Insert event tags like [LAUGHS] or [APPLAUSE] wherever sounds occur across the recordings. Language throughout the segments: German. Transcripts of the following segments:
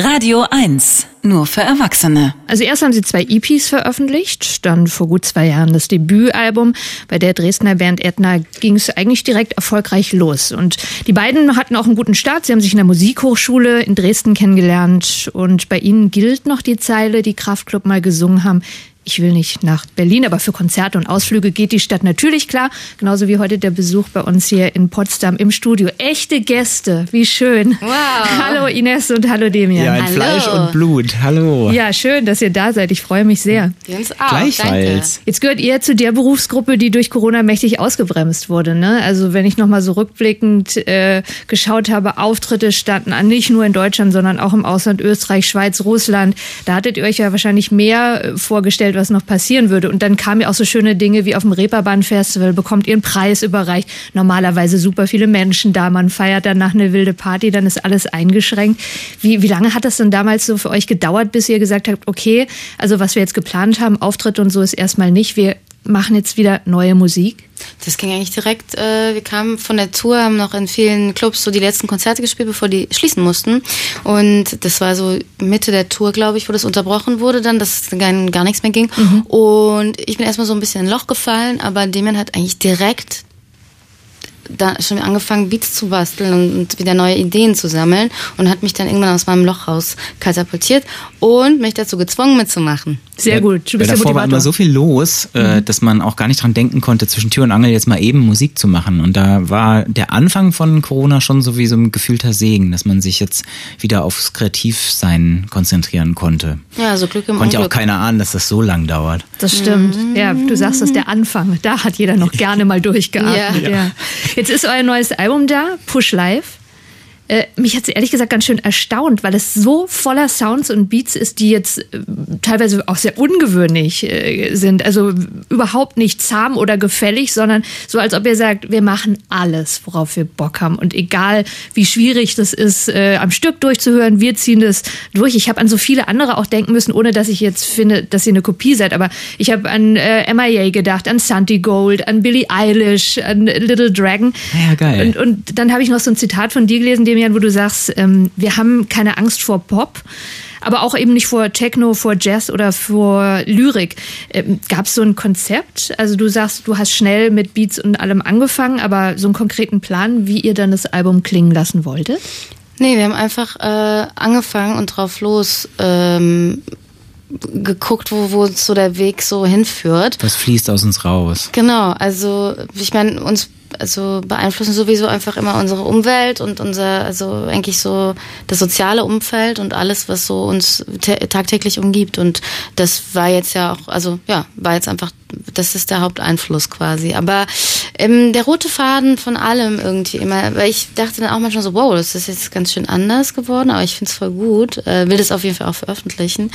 Radio 1, nur für Erwachsene. Also erst haben sie zwei EPs veröffentlicht, dann vor gut zwei Jahren das Debütalbum. Bei der Dresdner Band Edna ging es eigentlich direkt erfolgreich los. Und die beiden hatten auch einen guten Start. Sie haben sich in der Musikhochschule in Dresden kennengelernt. Und bei ihnen gilt noch die Zeile, die Kraftclub mal gesungen haben ich will nicht nach Berlin, aber für Konzerte und Ausflüge geht die Stadt natürlich klar. Genauso wie heute der Besuch bei uns hier in Potsdam im Studio. Echte Gäste, wie schön. Wow. [LAUGHS] Hallo Ines und hallo Demian. Ja, in Hallo. Fleisch und Blut. Hallo. Ja, schön, dass ihr da seid. Ich freue mich sehr. Uns auch. Gleichfalls. Jetzt gehört ihr zu der Berufsgruppe, die durch Corona mächtig ausgebremst wurde. Ne? Also wenn ich nochmal so rückblickend äh, geschaut habe, Auftritte standen an, nicht nur in Deutschland, sondern auch im Ausland, Österreich, Schweiz, Russland. Da hattet ihr euch ja wahrscheinlich mehr äh, vorgestellt, was noch passieren würde. Und dann kamen ja auch so schöne Dinge wie auf dem Reeperbahn-Festival, bekommt ihr einen Preis überreicht. Normalerweise super viele Menschen da, man feiert danach eine wilde Party, dann ist alles eingeschränkt. Wie, wie lange hat das denn damals so für euch gedauert, bis ihr gesagt habt, okay, also was wir jetzt geplant haben, Auftritt und so ist erstmal nicht, wir machen jetzt wieder neue Musik? Das ging eigentlich direkt. Äh, wir kamen von der Tour, haben noch in vielen Clubs so die letzten Konzerte gespielt, bevor die schließen mussten. Und das war so Mitte der Tour, glaube ich, wo das unterbrochen wurde dann, dass gar, gar nichts mehr ging. Und ich bin erstmal so ein bisschen in ein Loch gefallen, aber Demian hat eigentlich direkt da schon angefangen, Beats zu basteln und, und wieder neue Ideen zu sammeln und hat mich dann irgendwann aus meinem Loch raus katapultiert und mich dazu gezwungen mitzumachen. Sehr Ja, gut, du bist der davor war immer so viel los, Mhm. äh, dass man auch gar nicht dran denken konnte, zwischen Tür und Angel jetzt mal eben Musik zu machen. Und da war der Anfang von Corona schon so wie so ein gefühlter Segen, dass man sich jetzt wieder aufs Kreativsein konzentrieren konnte. Ja, so Glück im Konnte ja auch keiner ahnen, dass das so lang dauert. Das stimmt. Ja, du sagst das, der Anfang. Da hat jeder noch gerne mal durchgeatmet. Ja. Ja. Jetzt ist euer neues Album da, Push Live. Äh, mich hat es ehrlich gesagt ganz schön erstaunt, weil es so voller Sounds und Beats ist, die jetzt äh, teilweise auch sehr ungewöhnlich äh, sind. Also überhaupt nicht zahm oder gefällig, sondern so, als ob ihr sagt, wir machen alles, worauf wir Bock haben. Und egal, wie schwierig das ist, äh, am Stück durchzuhören, wir ziehen das durch. Ich habe an so viele andere auch denken müssen, ohne dass ich jetzt finde, dass ihr eine Kopie seid. Aber ich habe an äh, MIA gedacht, an Santi Gold, an Billie Eilish, an Little Dragon. Ja, geil. Und, und dann habe ich noch so ein Zitat von dir gelesen, Demian, wo du sagst, ähm, wir haben keine Angst vor Pop. Aber auch eben nicht vor Techno, vor Jazz oder vor Lyrik. Ähm, Gab es so ein Konzept? Also du sagst, du hast schnell mit Beats und allem angefangen, aber so einen konkreten Plan, wie ihr dann das Album klingen lassen wolltet? Nee, wir haben einfach äh, angefangen und drauf los ähm, geguckt, wo, wo uns so der Weg so hinführt. Was fließt aus uns raus? Genau, also ich meine, uns also beeinflussen sowieso einfach immer unsere Umwelt und unser, also eigentlich so das soziale Umfeld und alles, was so uns tagtäglich umgibt. Und das war jetzt ja auch, also ja, war jetzt einfach, das ist der Haupteinfluss quasi. Aber ähm, der rote Faden von allem irgendwie immer, weil ich dachte dann auch manchmal so, wow, das ist jetzt ganz schön anders geworden, aber ich finde es voll gut, äh, will das auf jeden Fall auch veröffentlichen.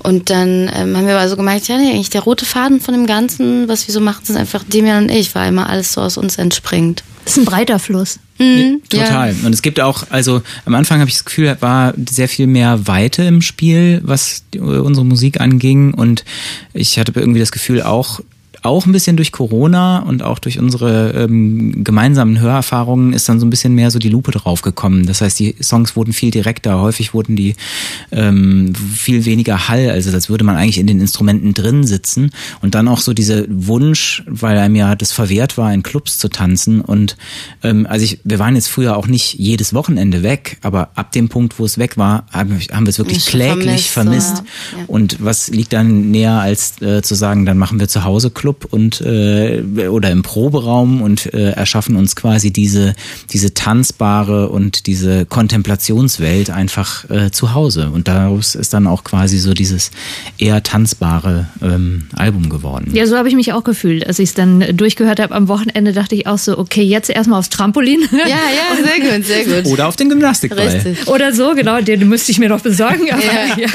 Und dann ähm, haben wir also gemerkt, ja, nee, eigentlich der rote Faden von dem Ganzen, was wir so machen, sind einfach Demian und ich, weil immer alles so aus uns entspringt. Das ist ein breiter Fluss. Mhm, Total. Und es gibt auch, also am Anfang habe ich das Gefühl, war sehr viel mehr Weite im Spiel, was unsere Musik anging. Und ich hatte irgendwie das Gefühl, auch auch ein bisschen durch Corona und auch durch unsere ähm, gemeinsamen Hörerfahrungen ist dann so ein bisschen mehr so die Lupe drauf gekommen. Das heißt, die Songs wurden viel direkter, häufig wurden die ähm, viel weniger Hall, also als würde man eigentlich in den Instrumenten drin sitzen. Und dann auch so dieser Wunsch, weil einem ja das verwehrt war, in Clubs zu tanzen. Und ähm, also ich, wir waren jetzt früher auch nicht jedes Wochenende weg, aber ab dem Punkt, wo es weg war, haben, haben wir es wirklich kläglich vermisst, vermisst. ja. Ja. Und was liegt dann näher, als äh, zu sagen, dann machen wir zu Hause Club und äh, oder im Proberaum und äh, erschaffen uns quasi diese diese tanzbare und diese Kontemplationswelt einfach äh, zu Hause. Und daraus ist dann auch quasi so dieses eher tanzbare ähm, Album geworden. Ja, so habe ich mich auch gefühlt. Als ich es dann durchgehört habe am Wochenende, dachte ich auch so, okay, jetzt erstmal aufs Trampolin. Ja, ja, [LAUGHS] sehr gut, sehr gut. Oder auf den Gymnastikball. Richtig. Oder so, genau, den müsste ich mir noch besorgen. Aber ja. [LAUGHS] Ja.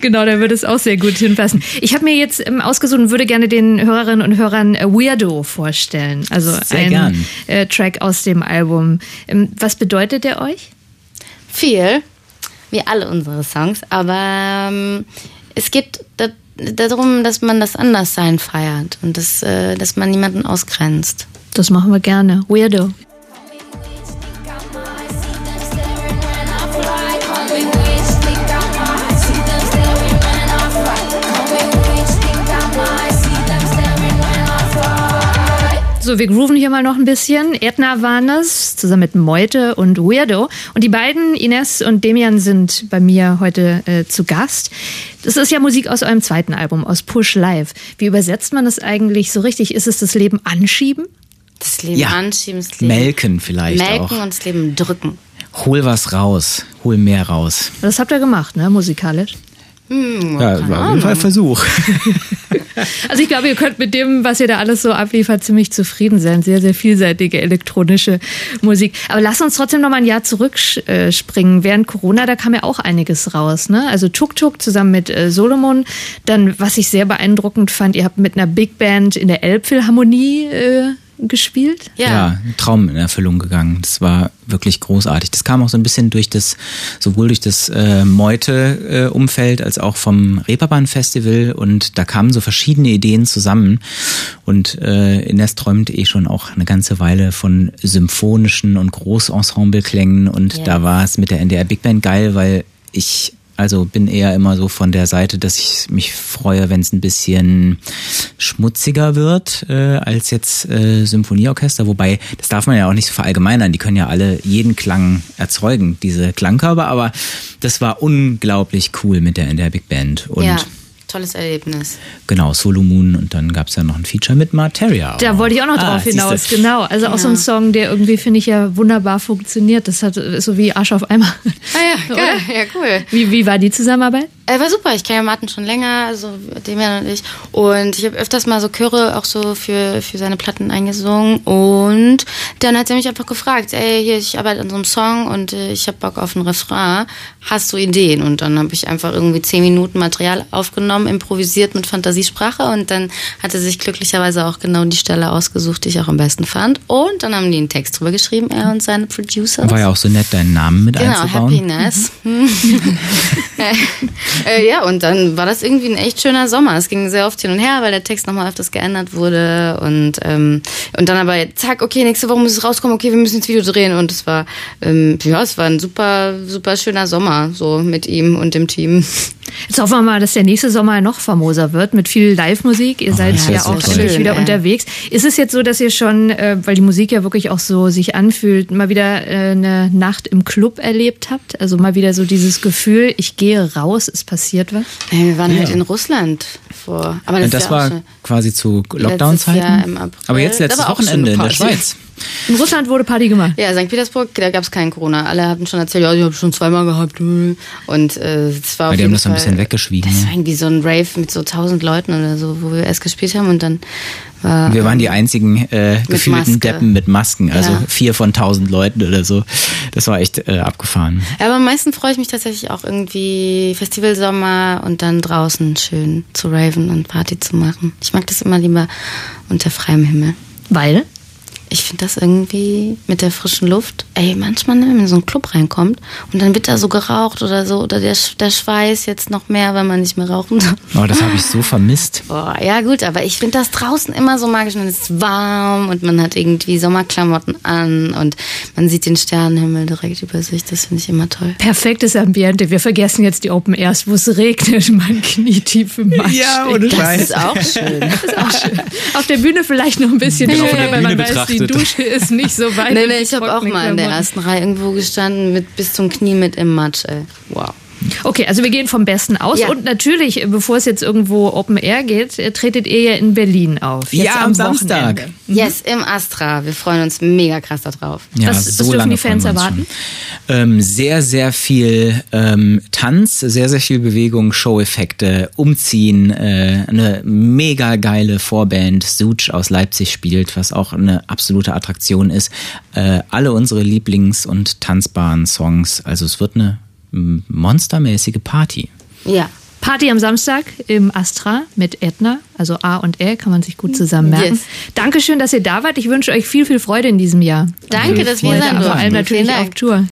genau, da würde es auch sehr gut hinpassen. Ich habe mir jetzt ähm, ausgesucht und würde gerne den Hörerinnen und Hörern äh, Weirdo vorstellen. Also Sehr ein. Äh, Track aus dem Album. Ähm, was bedeutet der euch? Viel, wie alle unsere Songs, aber ähm, es geht da, darum, dass man das Anderssein feiert und das, äh, dass man niemanden ausgrenzt. Das machen wir gerne. Weirdo. So, wir grooven hier mal noch ein bisschen. Edna waren das, zusammen mit Meute und Weirdo. Und die beiden, Ines und Demian, sind bei mir heute äh, zu Gast. Das ist ja Musik aus eurem zweiten Album, aus Push Live. Wie übersetzt man das eigentlich so richtig? Ist es das Leben anschieben? Das Leben Ja. anschieben, das Leben Melken vielleicht melken auch. und das Leben drücken. Hol was raus, hol mehr raus. Das habt ihr gemacht, ne, musikalisch. Ja, war auf jeden Fall ein Versuch. [LAUGHS] Also ich glaube, ihr könnt mit dem, was ihr da alles so abliefert, ziemlich zufrieden sein. Sehr, sehr vielseitige elektronische Musik. Aber lass uns trotzdem noch mal ein Jahr zurückspringen. Während Corona, da kam ja auch einiges raus. Ne? Also Tuk Tuk zusammen mit äh, Solomon. Dann, was ich sehr beeindruckend fand, ihr habt mit einer Big Band in der Elbphilharmonie äh, gespielt. Ja. ein Traum in Erfüllung gegangen. Das war wirklich großartig. Das kam auch so ein bisschen durch das, sowohl durch das äh, Meute-Umfeld als auch vom Reeperbahn-Festival und da kamen so verschiedene Ideen zusammen und äh, Ines träumt eh schon auch eine ganze Weile von symphonischen und Großensemble-Klängen und Ja. da war es mit der NDR Big Band geil, weil ich also bin eher immer so von der Seite, dass ich mich freue, wenn es ein bisschen schmutziger wird äh, als jetzt äh, Symphonieorchester. Wobei, das darf man ja auch nicht so verallgemeinern. Die können ja alle jeden Klang erzeugen, diese Klangkörper. Aber das war unglaublich cool mit der in der Big Band. Und ja, tolles Erlebnis. genau, Solo Moon und dann gab's ja noch ein Feature mit Materia. Da wollte ich auch noch Ah, drauf hinaus, siehste. genau. Also auch so ein Song, der irgendwie, finde ich, ja wunderbar funktioniert. Das hat ist so wie Arsch auf Eimer. Ah ja, [LAUGHS] geil, ja cool. Wie, wie war die Zusammenarbeit? Er war super. Ich kenne ja Martin schon länger, also Demian und ich. Und ich habe öfters mal so Chöre auch so für, für seine Platten eingesungen. Und dann hat er mich einfach gefragt, ey, hier, ich arbeite an so einem Song und äh, ich habe Bock auf ein Refrain. Hast du Ideen? Und dann habe ich einfach irgendwie zehn Minuten Material aufgenommen, improvisiert mit Fantasiesprache. Und dann hat er sich glücklicherweise auch genau die Stelle ausgesucht, die ich auch am besten fand. Und dann haben die einen Text drüber geschrieben, er und seine Producer. War ja auch so nett, deinen Namen mit Genau, einzubauen. Happiness. [LAUGHS] [LAUGHS] [LAUGHS] äh, ja, und dann war das irgendwie ein echt schöner Sommer. Es ging sehr oft hin und her, weil der Text nochmal öfters geändert wurde. Und, ähm, und dann aber, zack, okay, nächste Woche muss es rauskommen, okay, wir müssen ins Video drehen. Und es war, ähm, ja, es war ein super, super schöner Sommer, so mit ihm und dem Team. Jetzt hoffen wir mal, dass der nächste Sommer noch famoser wird mit viel Live-Musik. Ihr seid das ja so auch Schön, wieder ey. unterwegs. Ist es jetzt so, dass ihr schon, äh, weil die Musik ja wirklich auch so sich anfühlt, mal wieder äh, eine Nacht im Club erlebt habt? Also mal wieder so dieses Gefühl, ich gehe raus, es passiert was? Äh, wir waren halt in Russland vor. Aber das, Das, ja war schon, quasi zu Lockdown-Zeiten. Aber jetzt letztes war Wochenende in der Party. Schweiz. In Russland wurde Party gemacht. Ja, St. Petersburg, da gab es keinen Corona. Alle hatten schon erzählt, ja, ich habe schon zweimal gehabt. Und äh, es war auf Weil die haben das so ein bisschen weggeschwiegen, Das ne? war irgendwie so ein Rave mit so tausend Leuten oder so, wo wir erst gespielt haben und dann war. Wir waren die einzigen äh, gefühlten Maske. Deppen mit Masken, also Ja. vier von tausend Leuten oder so. Das war echt äh, abgefahren. Ja, aber am meisten freue ich mich tatsächlich auch irgendwie Festivalsommer und dann draußen schön zu raven und Party zu machen. Ich mag das immer lieber unter freiem Himmel. Weil? Ich finde das irgendwie mit der frischen Luft. Ey, manchmal, ne, wenn man in so einen Club reinkommt und dann wird da so geraucht oder so, oder der, Sch- der Schweiß jetzt noch mehr, weil man nicht mehr rauchen darf. Oh, das habe ich so vermisst. Boah, ja gut, aber ich finde das draußen immer so magisch. Und es ist warm und man hat irgendwie Sommerklamotten an und man sieht den Sternenhimmel direkt über sich. Das finde ich immer toll. Perfektes Ambiente. Wir vergessen jetzt die Open Airs, wo es regnet, man knietief im Matsch steht. Das ist auch schön. Das ist auch schön. Auf der Bühne vielleicht noch ein bisschen Genau, schöner, der weil man Bühne weiß, die betrachtet. Dusche ist nicht so [LAUGHS] weit. nee, nee, die ich habe auch mal in der ersten Reihe irgendwo gestanden mit bis zum Knie mit im Matsch. Ey. Wow. Okay, also wir gehen vom Besten aus. Ja. Und natürlich, äh, bevor es jetzt irgendwo Open Air geht, äh, tretet ihr ja in Berlin auf. Jetzt Ja, am Samstag. Wochenende. Yes, im Astra. Wir freuen uns mega krass darauf. Ja, Was- was so dürfen lange die Fans erwarten? Ähm, sehr, sehr viel ähm, Tanz, sehr, sehr viel Bewegung, Show-Effekte, Umziehen, äh, eine mega geile Vorband, Such aus Leipzig spielt, was auch eine absolute Attraktion ist. Äh, alle unsere Lieblings- und tanzbaren Songs. Also es wird eine monstermäßige Party. Ja. Party am Samstag im Astra mit Edna, also A und L, kann man sich gut zusammen merken. Yes. Dankeschön, dass ihr da wart. Ich wünsche euch viel, viel Freude in diesem Jahr. Danke, dass wir aber vor allem natürlich auf. Tour.